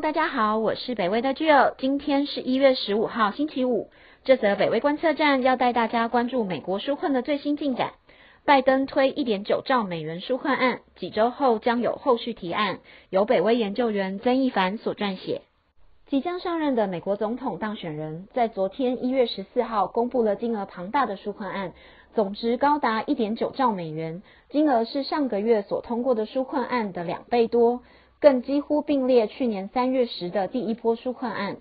大家好，我是北威的 Jill，今天是一月十五号星期五。这则北威观测站要带大家关注美国纾困的最新进展。拜登推一点九兆美元纾困案，几周后将有后续提案，由北威研究员曾义凡所撰写。即将上任的美国总统当选人在昨天一月十四号公布了金额庞大的纾困案，总值高达一点九兆美元，金额是上个月所通过的纾困案的两倍多。更几乎并列去年三月时的第一波纾困案。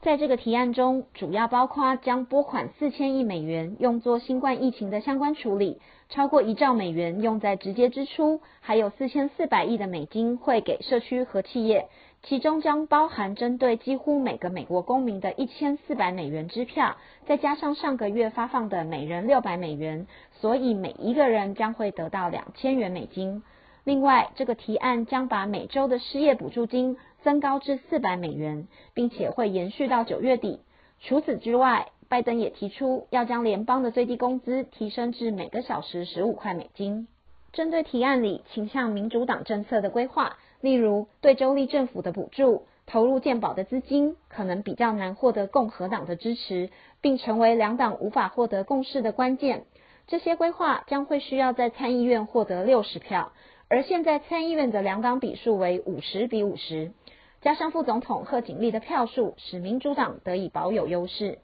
在这个提案中，主要包括将拨款四千亿美元用作新冠疫情的相关处理，超过一兆美元用在直接支出，还有四千四百亿的美金会给社区和企业，其中将包含针对几乎每个美国公民的一千四百美元支票，再加上上个月发放的每人六百美元，所以每一个人将会得到两千元美金。另外，这个提案将把每周的失业补助金增高至四百美元，并且会延续到九月底。除此之外，拜登也提出要将联邦的最低工资提升至每个小时十五块美金。针对提案里倾向民主党政策的规划，例如对州立政府的补助、投入健保的资金，可能比较难获得共和党的支持，并成为两党无法获得共识的关键。这些规划将会需要在参议院获得六十票。而现在参议院的两党比数为五十比五十，加上副总统贺锦丽的票数，使民主党得以保有优势。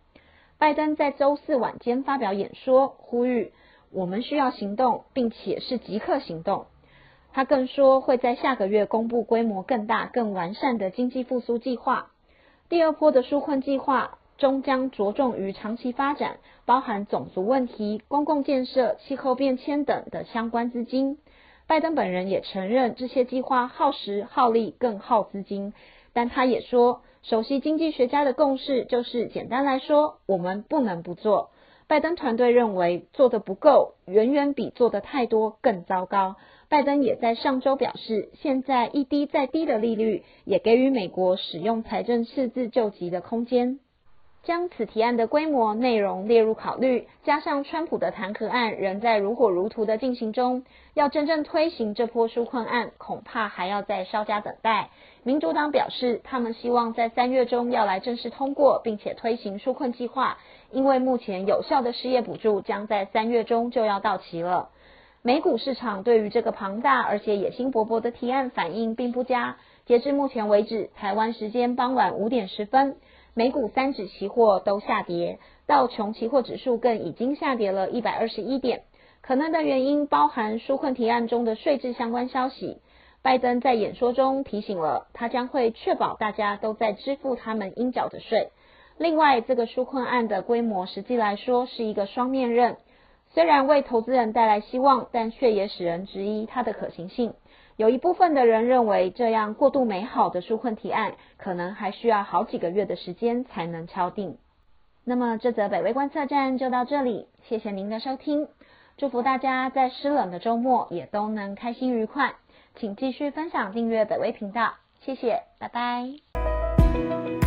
拜登在周四晚间发表演说，呼吁我们需要行动，并且是即刻行动。他更说会在下个月公布规模更大、更完善的经济复苏计划。第二波的纾困计划终将着重于长期发展，包含种族问题、公共建设、气候变迁等的相关资金。拜登本人也承认这些计划耗时耗力更耗资金，但他也说，首席经济学家的共识就是，简单来说，我们不能不做。拜登团队认为做的不够，远远比做的太多更糟糕。拜登也在上周表示，现在一低再低的利率也给予美国使用财政赤字救急的空间。将此提案的规模、内容列入考虑，加上川普的弹劾案仍在如火如荼的进行中，要真正推行这波纾困案，恐怕还要再稍加等待。民主党表示，他们希望在三月中要来正式通过，并且推行纾困计划，因为目前有效的失业补助将在三月中就要到期了。美股市场对于这个庞大而且野心勃勃的提案反应并不佳，截至目前为止，台湾时间傍晚五点十分。美股三指期货都下跌，道琼期货指数更已经下跌了一百二十一点。可能的原因包含纾困提案中的税制相关消息。拜登在演说中提醒了，他将会确保大家都在支付他们应缴的税。另外，这个纾困案的规模实际来说是一个双面刃，虽然为投资人带来希望，但却也使人质疑它的可行性。有一部分的人认为，这样过度美好的纾困提案，可能还需要好几个月的时间才能敲定。那么，这则北威观测站就到这里，谢谢您的收听，祝福大家在湿冷的周末也都能开心愉快。请继续分享、订阅北威频道，谢谢，拜拜。